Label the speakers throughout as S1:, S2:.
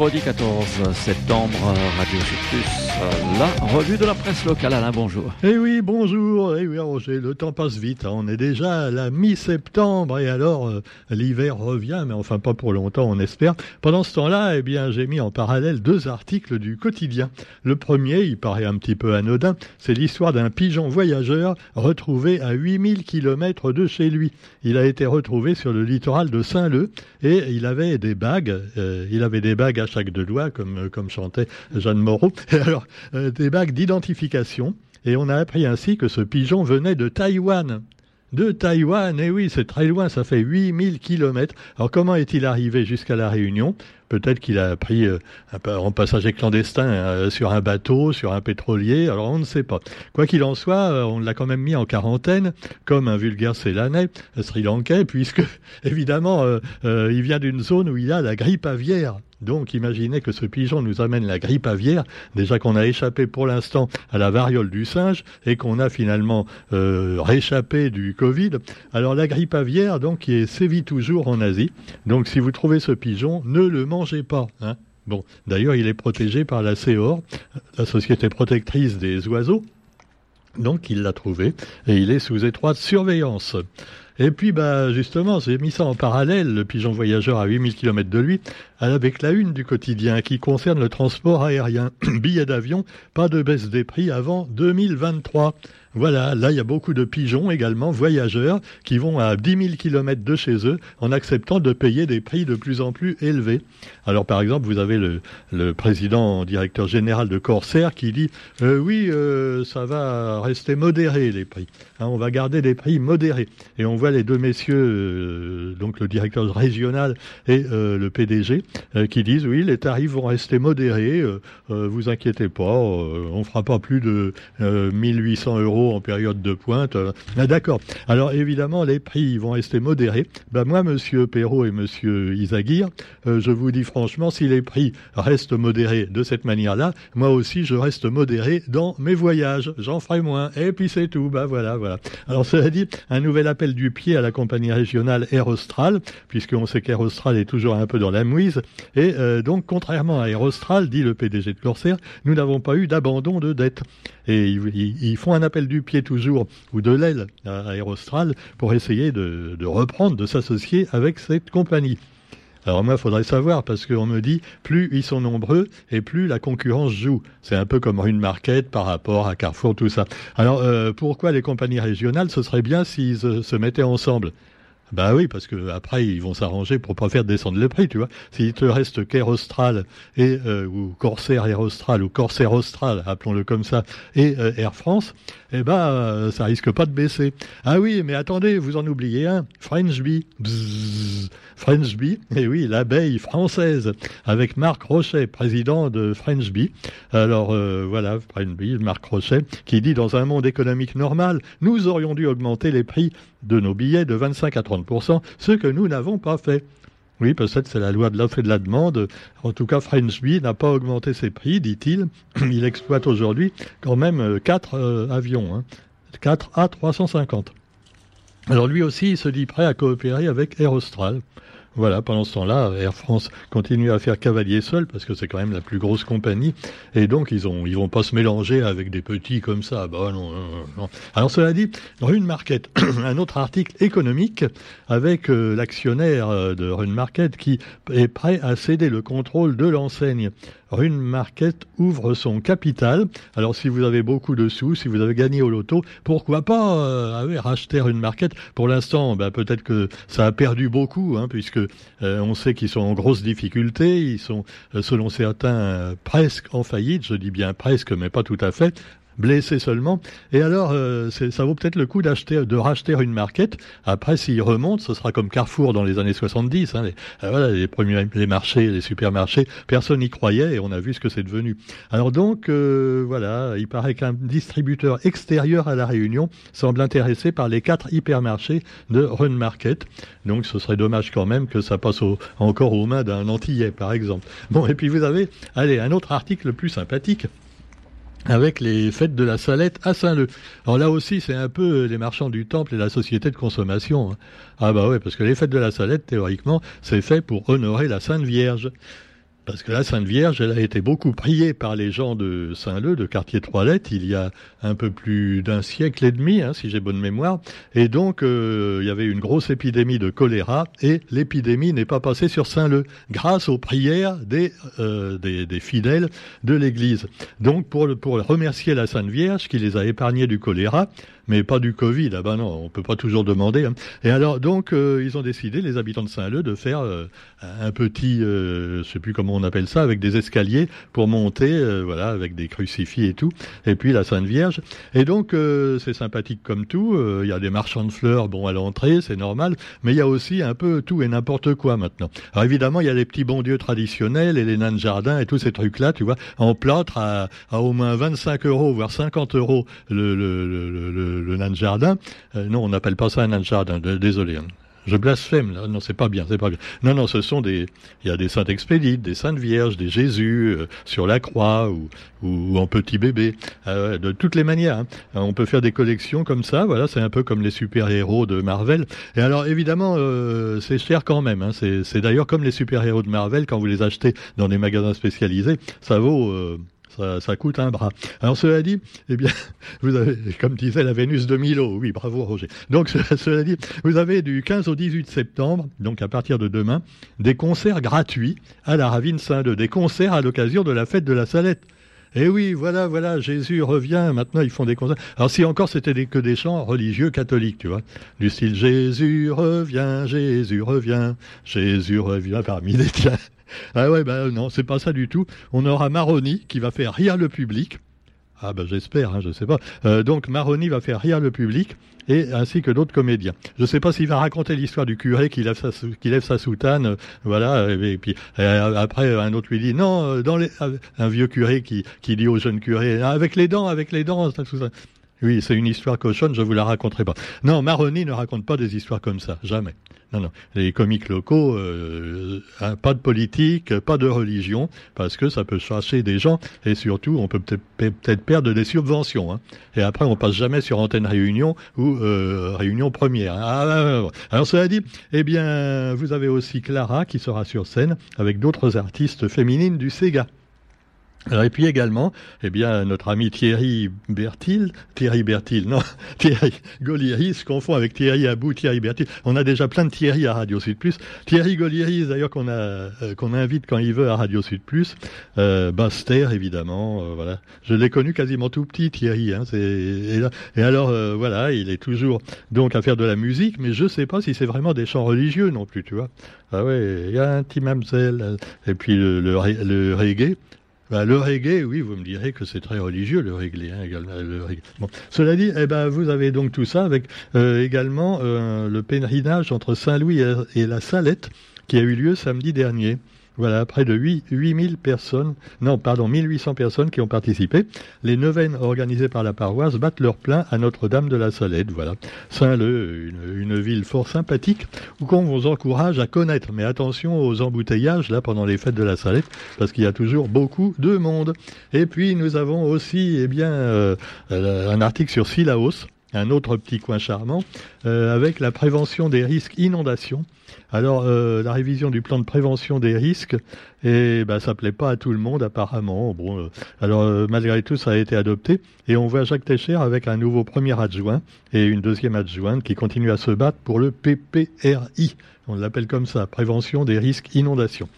S1: mercredi 14 septembre, Radio Surplus, la revue de la presse locale. Alain, bonjour.
S2: Eh oui, bonjour. Eh oui, Roger, le temps passe vite. Hein. On est déjà à la mi-septembre et alors euh, l'hiver revient, mais enfin pas pour longtemps, on espère. Pendant ce temps-là, eh bien, j'ai mis en parallèle deux articles du quotidien. Le premier, il paraît un petit peu anodin, c'est l'histoire d'un pigeon voyageur retrouvé à 8000 km de chez lui. Il a été retrouvé sur le littoral de Saint-Leu et il avait des bagues. Euh, il avait des bagues à chaque deux doigts, comme, euh, chantait Jeanne Moreau. alors, euh, des bagues d'identification. Et on a appris ainsi que ce pigeon venait de Taïwan. De Taïwan, eh oui, c'est très loin, ça fait 8000 kilomètres. Alors comment est-il arrivé jusqu'à la Réunion? Peut-être qu'il a pris euh, un, passager clandestin sur un bateau, sur un pétrolier, alors on ne sait pas. Quoi qu'il en soit, on l'a quand même mis en quarantaine, comme un vulgaire célanais, sri lankais, puisque évidemment, il vient d'une zone où il a la grippe aviaire. Donc imaginez que ce pigeon nous amène la grippe aviaire, déjà qu'on a échappé pour l'instant à la variole du singe et qu'on a finalement euh, réchappé du Covid. Alors la grippe aviaire, donc, sévit toujours en Asie. Donc si vous trouvez ce pigeon, ne le mangez pas. Hein. Bon, d'ailleurs, il est protégé par la CEOR, la Société protectrice des oiseaux. Donc il l'a trouvé et il est sous étroite surveillance. Et puis, bah, justement, j'ai mis ça en parallèle, le pigeon voyageur à 8000 km de lui, avec la une du quotidien qui concerne le transport aérien. Billets d'avion, pas de baisse des prix avant 2023. Voilà, là, il y a beaucoup de pigeons également, voyageurs, qui vont à 10 000 km de chez eux en acceptant de payer des prix de plus en plus élevés. Alors, par exemple, vous avez le, président directeur général de Corsair qui dit euh, Oui, euh, ça va rester modéré, les prix. Hein, on va garder des prix modérés. Et on voit les deux messieurs, euh, donc le directeur régional et le PDG, qui disent Oui, les tarifs vont rester modérés, vous inquiétez pas, on fera pas plus de 1800 euros en période de pointe. Ah, d'accord. Alors évidemment, les prix vont rester modérés. Ben, moi, Monsieur Perrault et Monsieur Isaguirre, euh, je vous dis franchement, si les prix restent modérés de cette manière-là, moi aussi, je reste modéré dans mes voyages. J'en ferai moins. Et puis c'est tout. Ben voilà, voilà. Alors cela dit, un nouvel appel du pied à la compagnie régionale Air Austral, puisqu'on sait qu'Air Austral est toujours un peu dans la mouise. Et euh, donc, contrairement à Air Austral, dit le PDG de Corsair, nous n'avons pas eu d'abandon de dette. Et ils, font un appel du pied toujours, ou de l'aile à Aérostral, pour essayer de, reprendre, de s'associer avec cette compagnie. Alors moi, il faudrait savoir, parce qu'on me dit, plus ils sont nombreux et plus la concurrence joue. C'est un peu comme une Market par rapport à Carrefour, tout ça. Alors euh, pourquoi les compagnies régionales Ce serait bien s'ils se mettaient ensemble? Bah oui, parce que après ils vont s'arranger pour pas faire descendre le prix, tu vois. S'il te reste qu'Air Austral et euh, ou Corsair Air Austral ou Corsair Austral, appelons-le comme ça, et euh, Air France, eh ben euh, ça risque pas de baisser. Ah oui, mais attendez, vous en oubliez un, French Bee. French Bee, et eh oui, l'abeille française, avec Marc Rochet, président de French Bee. Alors voilà, French Bee, Marc Rochet, qui dit dans un monde économique normal, nous aurions dû augmenter les prix de nos billets de 25 à 30 ce que nous n'avons pas fait. Oui, peut-être c'est la loi de l'offre et de la demande. En tout cas, Bee n'a pas augmenté ses prix, dit-il. Il exploite aujourd'hui quand même 4 euh, euh, avions, 4 hein. A350. Alors lui aussi, il se dit prêt à coopérer avec Air Austral. Voilà, pendant ce temps-là, Air France continue à faire cavalier seul parce que c'est quand même la plus grosse compagnie et donc ils ont ils vont pas se mélanger avec des petits comme ça. Bah Alors cela dit, Rune Market, un autre article économique avec euh, l'actionnaire euh, de Rune Market qui est prêt à céder le contrôle de l'enseigne. Rune Market ouvre son capital. Alors si vous avez beaucoup de sous, si vous avez gagné au loto, pourquoi pas euh, racheter Rune Market Pour l'instant, ben, peut-être que ça a perdu beaucoup, hein, puisque euh, on sait qu'ils sont en grosse difficulté. Ils sont, euh, selon certains, presque en faillite. Je dis bien presque, mais pas tout à fait blessé seulement. Et alors, euh, ça vaut peut-être le coup d'acheter, de racheter une market. Après, s'il remonte, ce sera comme Carrefour dans les années 70. Hein, les, euh, voilà, les premiers les marchés, les supermarchés, personne n'y croyait et on a vu ce que c'est devenu. Alors donc, euh, voilà, il paraît qu'un distributeur extérieur à la Réunion semble intéressé par les quatre hypermarchés de Run Market. Donc, ce serait dommage quand même que ça passe encore aux mains d'un Antillais, par exemple. Bon, et puis vous avez, allez, un autre article plus sympathique avec les fêtes de la Salette à Saint-Leu. Alors là aussi, c'est un peu les marchands du temple et la société de consommation. Hein. Ah bah ouais, parce que les fêtes de la Salette, théoriquement, c'est fait pour honorer la Sainte Vierge. Parce que la Sainte Vierge, elle a été beaucoup priée par les gens de Saint-Leu, de quartier Trois-Lettres, il y a un peu plus d'un siècle et demi, hein, si j'ai bonne mémoire. Et donc, euh, il y avait une grosse épidémie de choléra, et l'épidémie n'est pas passée sur Saint-Leu, grâce aux prières des, euh, des, des, fidèles de l'Église. Donc, pour, pour remercier la Sainte Vierge, qui les a épargnés du choléra, mais pas du Covid. Ah ben non, on peut pas toujours demander. Hein. Et alors, donc, euh, ils ont décidé, les habitants de Saint-Leu, de faire euh, un petit, euh, je sais plus comment on appelle ça, avec des escaliers pour monter, voilà, avec des crucifix et tout. Et puis la Sainte Vierge. Et donc, c'est sympathique comme tout. Il y a des marchands de fleurs, bon, à l'entrée, c'est normal. Mais il y a aussi un peu tout et n'importe quoi maintenant. Alors évidemment, il y a les petits bons dieux traditionnels et les nains de jardin et tous ces trucs-là, tu vois, en plâtre à, au moins 25 euros, voire 50 euros le le, nain de jardin. Euh, non, on n'appelle pas ça un nain de jardin, désolé. Hein. Je blasphème, là. Non, c'est pas bien, c'est pas bien. Non, non, ce sont des, il y a des saintes expédites, des saintes vierges, des Jésus euh, sur la croix ou, en petit bébé, euh, de toutes les manières. Hein. On peut faire des collections comme ça. Voilà, c'est un peu comme les super-héros de Marvel. Et alors, évidemment, c'est cher quand même. Hein. C'est d'ailleurs comme les super-héros de Marvel quand vous les achetez dans des magasins spécialisés, ça vaut ça, coûte un bras. Alors cela dit, eh bien, vous avez, comme disait la Vénus de Milo, oui, bravo Roger. Donc cela dit, vous avez du 15 au 18 septembre, donc à partir de demain, des concerts gratuits à la Ravine Saint-Denis, des concerts à l'occasion de la fête de la Salette. Eh oui, voilà, voilà, Jésus revient, maintenant ils font des concerts. Alors si encore c'était que des chants religieux catholiques, tu vois, du style Jésus revient, Jésus revient, Jésus revient parmi les tiens. Ah ouais, ben non, c'est pas ça du tout. On aura Maroni qui va faire rire le public. Ah ben j'espère, hein, je sais pas. Euh, donc Maroni va faire rire le public et ainsi que d'autres comédiens. Je ne sais pas s'il va raconter l'histoire du curé qui lève sa, soutane, euh, voilà. Et, puis après un autre lui dit non, euh, dans les, un vieux curé qui, qui dit au jeune curé avec les dents, avec les dents, tout ça. Oui, c'est une histoire cochonne, je vous la raconterai pas. Non, Maroni ne raconte pas des histoires comme ça, jamais. Non, non. Les comiques locaux, euh, hein, pas de politique, pas de religion, parce que ça peut chercher des gens, et surtout, on peut peut-être perdre des subventions. Hein. Et après, on passe jamais sur antenne réunion ou euh, réunion première. Hein. Ah, Alors, cela dit, eh bien, vous avez aussi Clara qui sera sur scène avec d'autres artistes féminines du Sega. Et puis également, eh bien, notre ami Thierry Bertil, Thierry Bertil, non, Thierry Golieris, se confond avec Thierry Abou, Thierry Bertil. On a déjà plein de Thierry à Radio Sud Plus. Thierry Golieris, d'ailleurs, qu'on a, euh, qu'on invite quand il veut à Radio Sud Plus. Euh, Baster, évidemment, euh, voilà. Je l'ai connu quasiment tout petit, Thierry, hein, et, et, alors, euh, voilà, il est toujours, donc, à faire de la musique, mais je sais pas si c'est vraiment des chants religieux non plus, tu vois. Ah ouais, il y a un petit mamsel, et puis le, le, le reggae. Bah, le reggae, oui, vous me direz que c'est très religieux, le reggae. Hein. Bon. Cela dit, eh ben, vous avez donc tout ça avec euh, également euh, le pèlerinage entre Saint-Louis et la Salette qui a eu lieu samedi dernier. Voilà, près de 8, 8000 personnes, non, pardon, 1800 personnes qui ont participé. Les neuvaines organisées par la paroisse battent leur plein à Notre-Dame de la Salette. Voilà. Saint-Leu, une, ville fort sympathique où on vous encourage à connaître. Mais attention aux embouteillages, là, pendant les fêtes de la Salette, parce qu'il y a toujours beaucoup de monde. Et puis, nous avons aussi, eh bien, euh, un article sur Silaos un autre petit coin charmant, euh, avec la prévention des risques inondations. Alors, euh, la révision du plan de prévention des risques, et ben, ça plaît pas à tout le monde apparemment. Euh, alors malgré tout, ça a été adopté, et on voit Jacques Techer avec un nouveau premier adjoint et une deuxième adjointe qui continue à se battre pour le PPRI. On l'appelle comme ça, prévention des risques inondations.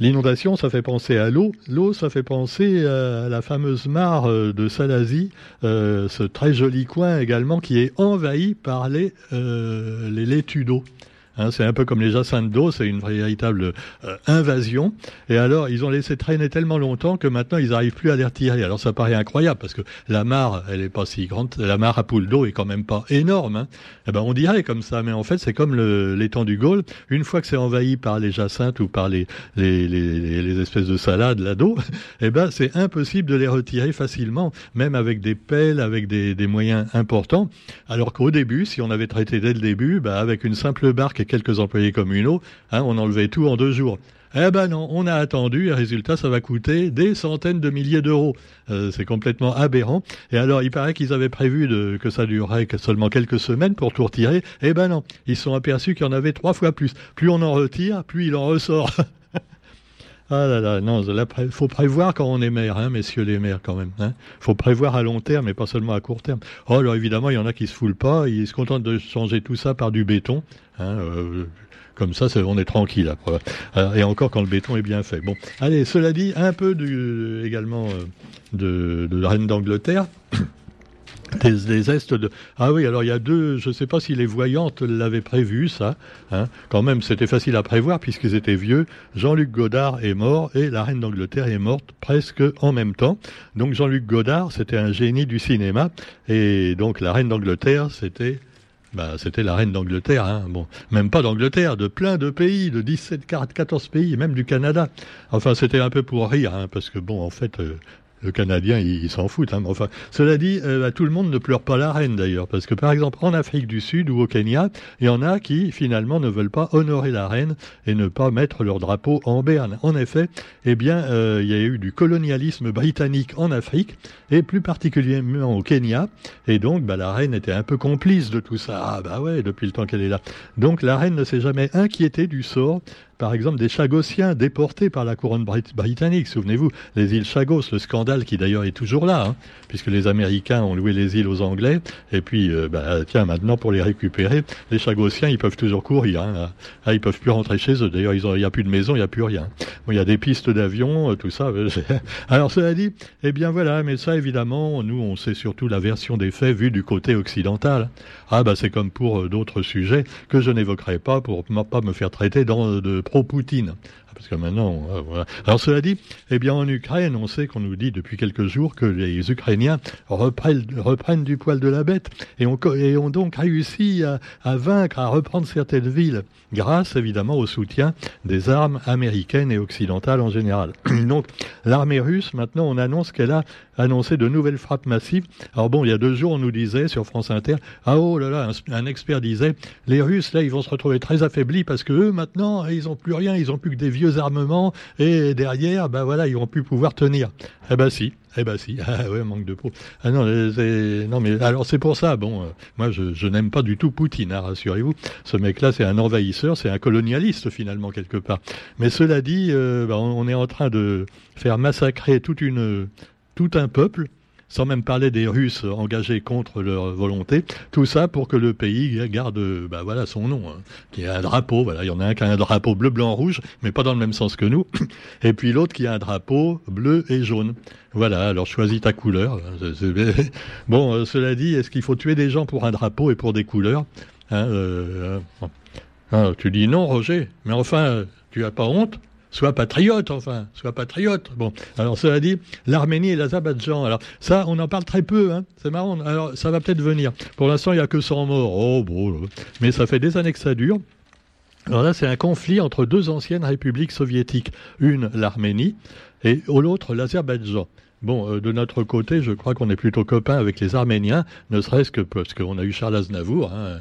S2: L'inondation, ça fait penser à l'eau. L'eau, ça fait penser à la fameuse mare euh, de Salazie, euh, ce très joli coin également qui est envahi par les, euh, d'eau. Hein, c'est un peu comme les jacinthes d'eau, c'est une véritable euh, invasion. Et alors, ils ont laissé traîner tellement longtemps que maintenant, ils n'arrivent plus à les retirer. Alors, ça paraît incroyable parce que la mare, elle est pas si grande. La mare à poule d'eau est quand même pas énorme. Hein. Eh ben, on dirait comme ça, mais en fait, c'est comme l'étang du Gaulle. Une fois que c'est envahi par les jacinthes ou par les, les, les, les espèces de salades là d'eau, eh ben, c'est impossible de les retirer facilement, même avec des pelles, avec des, des moyens importants. Alors qu'au début, si on avait traité dès le début, ben, avec une simple barque quelques employés communaux, hein, on enlevait tout en deux jours. Eh ben non, on a attendu et résultat, ça va coûter des centaines de milliers d'euros. Euh, c'est complètement aberrant. Et alors, il paraît qu'ils avaient prévu que ça durerait seulement quelques semaines pour tout retirer. Eh ben non, ils sont aperçus qu'il y en avait trois fois plus. Plus on en retire, plus il en ressort. Ah là là, non, il faut prévoir quand on est maire, hein, messieurs les maires, quand même. Il hein. faut prévoir à long terme et pas seulement à court terme. Oh, alors évidemment, il y en a qui se foulent pas, ils se contentent de changer tout ça par du béton. Hein, euh, comme ça, on est tranquille après. Euh, et encore quand le béton est bien fait. Bon, allez, cela dit, un peu du, également euh, de, de la reine d'Angleterre. Des, de... Ah oui, alors il y a deux, je ne sais pas si les voyantes l'avaient prévu, ça. Hein. Quand même, c'était facile à prévoir puisqu'ils étaient vieux. Jean-Luc Godard est mort et la reine d'Angleterre est morte presque en même temps. Donc Jean-Luc Godard, c'était un génie du cinéma. Et donc la reine d'Angleterre, c'était... Bah, c'était la reine d'Angleterre, hein. même pas d'Angleterre, de plein de pays, de 17, 14 pays, même du Canada. Enfin, c'était un peu pour rire, hein, parce que bon, en fait, euh, le Canadien, il, s'en fout. Hein. Enfin, cela dit, euh, bah, tout le monde ne pleure pas la reine d'ailleurs, parce que par exemple en Afrique du Sud ou au Kenya, il y en a qui finalement ne veulent pas honorer la reine et ne pas mettre leur drapeau en berne. En effet, eh bien, euh, il y a eu du colonialisme britannique en Afrique et plus particulièrement au Kenya, et donc bah, la reine était un peu complice de tout ça. Ah bah ouais, depuis le temps qu'elle est là. Donc la reine ne s'est jamais inquiétée du sort par exemple des Chagossiens déportés par la couronne britannique. Souvenez-vous, les îles Chagos, le scandale qui d'ailleurs est toujours là, hein, puisque les Américains ont loué les îles aux Anglais, et puis, euh, bah, tiens, maintenant pour les récupérer, les Chagossiens, ils peuvent toujours courir. Hein, ah, ils peuvent plus rentrer chez eux. D'ailleurs, il n'y a plus de maison, il n'y a plus rien. Bon, il y a des pistes d'avion, euh, tout ça. Alors, cela dit, eh bien voilà, mais ça, évidemment, nous, on sait surtout la version des faits vue du côté occidental. Ah, bah, c'est comme pour euh, d'autres sujets que je n'évoquerai pas pour ne pas me faire traiter dans, de pro-Poutine. Parce que maintenant. Alors cela dit, eh bien en Ukraine, on sait qu'on nous dit depuis quelques jours que les Ukrainiens reprennent, du poil de la bête et ont, donc réussi à, vaincre, à reprendre certaines villes, grâce évidemment au soutien des armes américaines et occidentales en général. donc l'armée russe, maintenant, on annonce qu'elle a annoncé de nouvelles frappes massives. Alors bon, il y a deux jours, on nous disait sur France Inter, ah oh là là, un, expert disait, les Russes là, ils vont se retrouver très affaiblis parce que eux maintenant, ils ont plus rien, ils ont plus que des vieux armements et derrière, ben voilà, ils vont plus pouvoir tenir. Eh ben si. Eh ben si, ah ouais, manque de peau. Ah non, non mais alors c'est pour ça. Bon, euh, moi je, je n'aime pas du tout Poutine, hein, rassurez-vous. Ce mec-là, c'est un envahisseur, c'est un colonialiste finalement quelque part. Mais cela dit, euh, ben, on est en train de faire massacrer toute une tout un peuple, sans même parler des Russes engagés contre leur volonté, tout ça pour que le pays garde bah voilà, son nom, hein, qui a un drapeau, voilà, il y en a un qui a un drapeau bleu, blanc, rouge, mais pas dans le même sens que nous, et puis l'autre qui a un drapeau bleu et jaune. Voilà, alors choisis ta couleur. Bon, euh, cela dit, est-ce qu'il faut tuer des gens pour un drapeau et pour des couleurs? Hein, euh, hein, Tu dis non, Roger, mais enfin, tu as pas honte? Sois patriote, enfin, sois patriote. Bon, alors cela dit, l'Arménie et l'Azerbaïdjan. Alors ça, on en parle très peu, hein. C'est marrant. Alors ça va peut-être venir. Pour l'instant, il n'y a que 100 morts. Oh bon, mais ça fait des années que ça dure. Alors là, c'est un conflit entre deux anciennes républiques soviétiques. Une, l'Arménie, et l'autre, l'Azerbaïdjan. Bon, euh, de notre côté, je crois qu'on est plutôt copains avec les Arméniens, ne serait-ce que parce qu'on a eu Charles Aznavour, hein,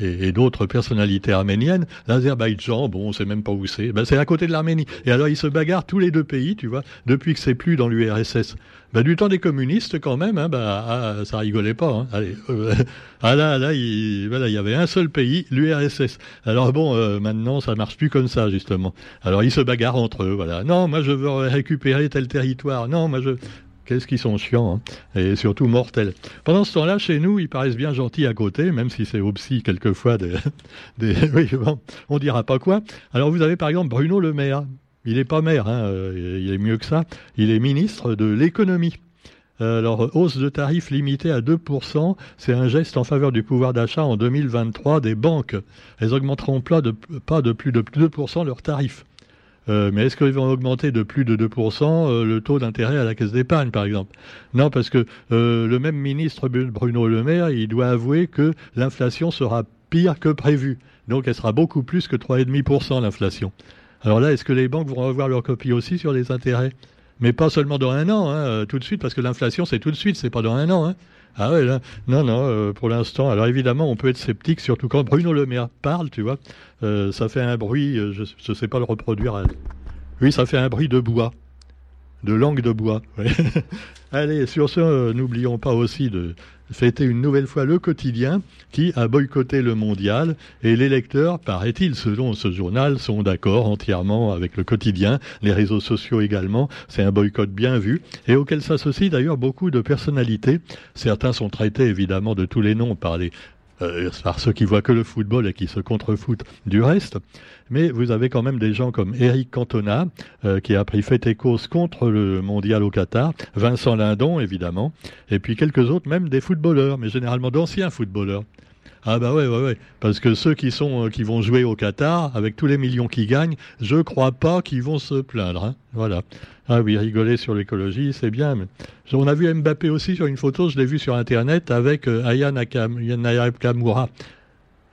S2: et, d'autres personnalités arméniennes. L'Azerbaïdjan, bon, on sait même pas où c'est. Ben, c'est à côté de l'Arménie. Et alors, ils se bagarrent tous les deux pays, tu vois, depuis que c'est plus dans l'URSS. Ben, du temps des communistes, quand même, hein, ben, ah, ça rigolait pas. Hein. Allez, euh, ah là, là, il, voilà, il y avait un seul pays, l'URSS. Alors bon, euh, maintenant, ça marche plus comme ça, justement. Alors, ils se bagarrent entre eux, voilà. Non, moi, je veux récupérer tel territoire. Non, moi, je... Qu'est-ce qu'ils sont chiants, hein et surtout mortels. Pendant ce temps-là, chez nous, ils paraissent bien gentils à côté, même si c'est aussi quelquefois des... oui, bon, on dira pas quoi. Alors vous avez par exemple Bruno Le Maire. Il n'est pas maire, hein, euh, il est mieux que ça. Il est ministre de l'économie. Alors, hausse de tarifs limitée à 2%, c'est un geste en faveur du pouvoir d'achat en 2023 des banques. Elles augmenteront pas de, pas de plus de 2% leurs tarifs. Euh, mais est-ce qu'ils vont augmenter de plus de 2% euh, le taux d'intérêt à la caisse d'épargne, par exemple? Non, parce que euh, le même ministre Bruno Le Maire, il doit avouer que l'inflation sera pire que prévu. Donc elle sera beaucoup plus que 3,5% l'inflation. Alors là, est-ce que les banques vont revoir leur copie aussi sur les intérêts? Mais pas seulement dans un an, hein, tout de suite, parce que l'inflation, c'est tout de suite, c'est pas dans un an. Hein. Ah ouais, non, non, euh, pour l'instant. Alors évidemment, on peut être sceptique, surtout quand Bruno Le Maire parle, tu vois. Euh, ça fait un bruit, euh, je ne sais pas le reproduire. Oui, ça fait un bruit de bois. De langue de bois. Allez, sur ce, n'oublions pas aussi de fêter une nouvelle fois le quotidien qui a boycotté le mondial et les lecteurs, paraît-il, selon ce journal, sont d'accord entièrement avec le quotidien, les réseaux sociaux également. C'est un boycott bien vu et auquel s'associent d'ailleurs beaucoup de personnalités. Certains sont traités évidemment de tous les noms par les euh, par ceux qui voient que le football et qui se contrefoutent du reste. Mais vous avez quand même des gens comme Eric Cantona, euh, qui a pris fait et cause contre le mondial au Qatar, Vincent Lindon, évidemment, et puis quelques autres, même des footballeurs, mais généralement d'anciens footballeurs. Ah bah ouais, ouais, ouais. Parce que ceux qui sont euh, qui vont jouer au Qatar, avec tous les millions qu'ils gagnent, je crois pas qu'ils vont se plaindre. Hein. Voilà. Ah oui, rigoler sur l'écologie, c'est bien. Mais... On a vu Mbappé aussi sur une photo, je l'ai vu sur Internet, avec euh, Aya Nakamura.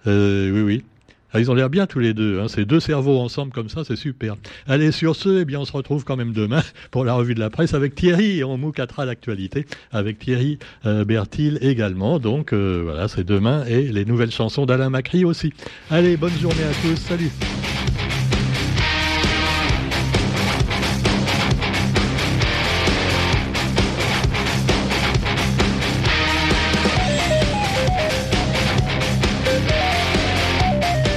S2: Euh, oui, oui. Ah, ils ont l'air bien tous les deux. Hein. Ces deux cerveaux ensemble comme ça, c'est super. Allez, sur ce, eh bien, on se retrouve quand même demain pour la revue de la presse avec Thierry et on moucatera l'actualité avec Thierry euh, Bertil également. Donc euh, voilà, c'est demain et les nouvelles chansons d'Alain Macri aussi. Allez, bonne journée à tous. Salut.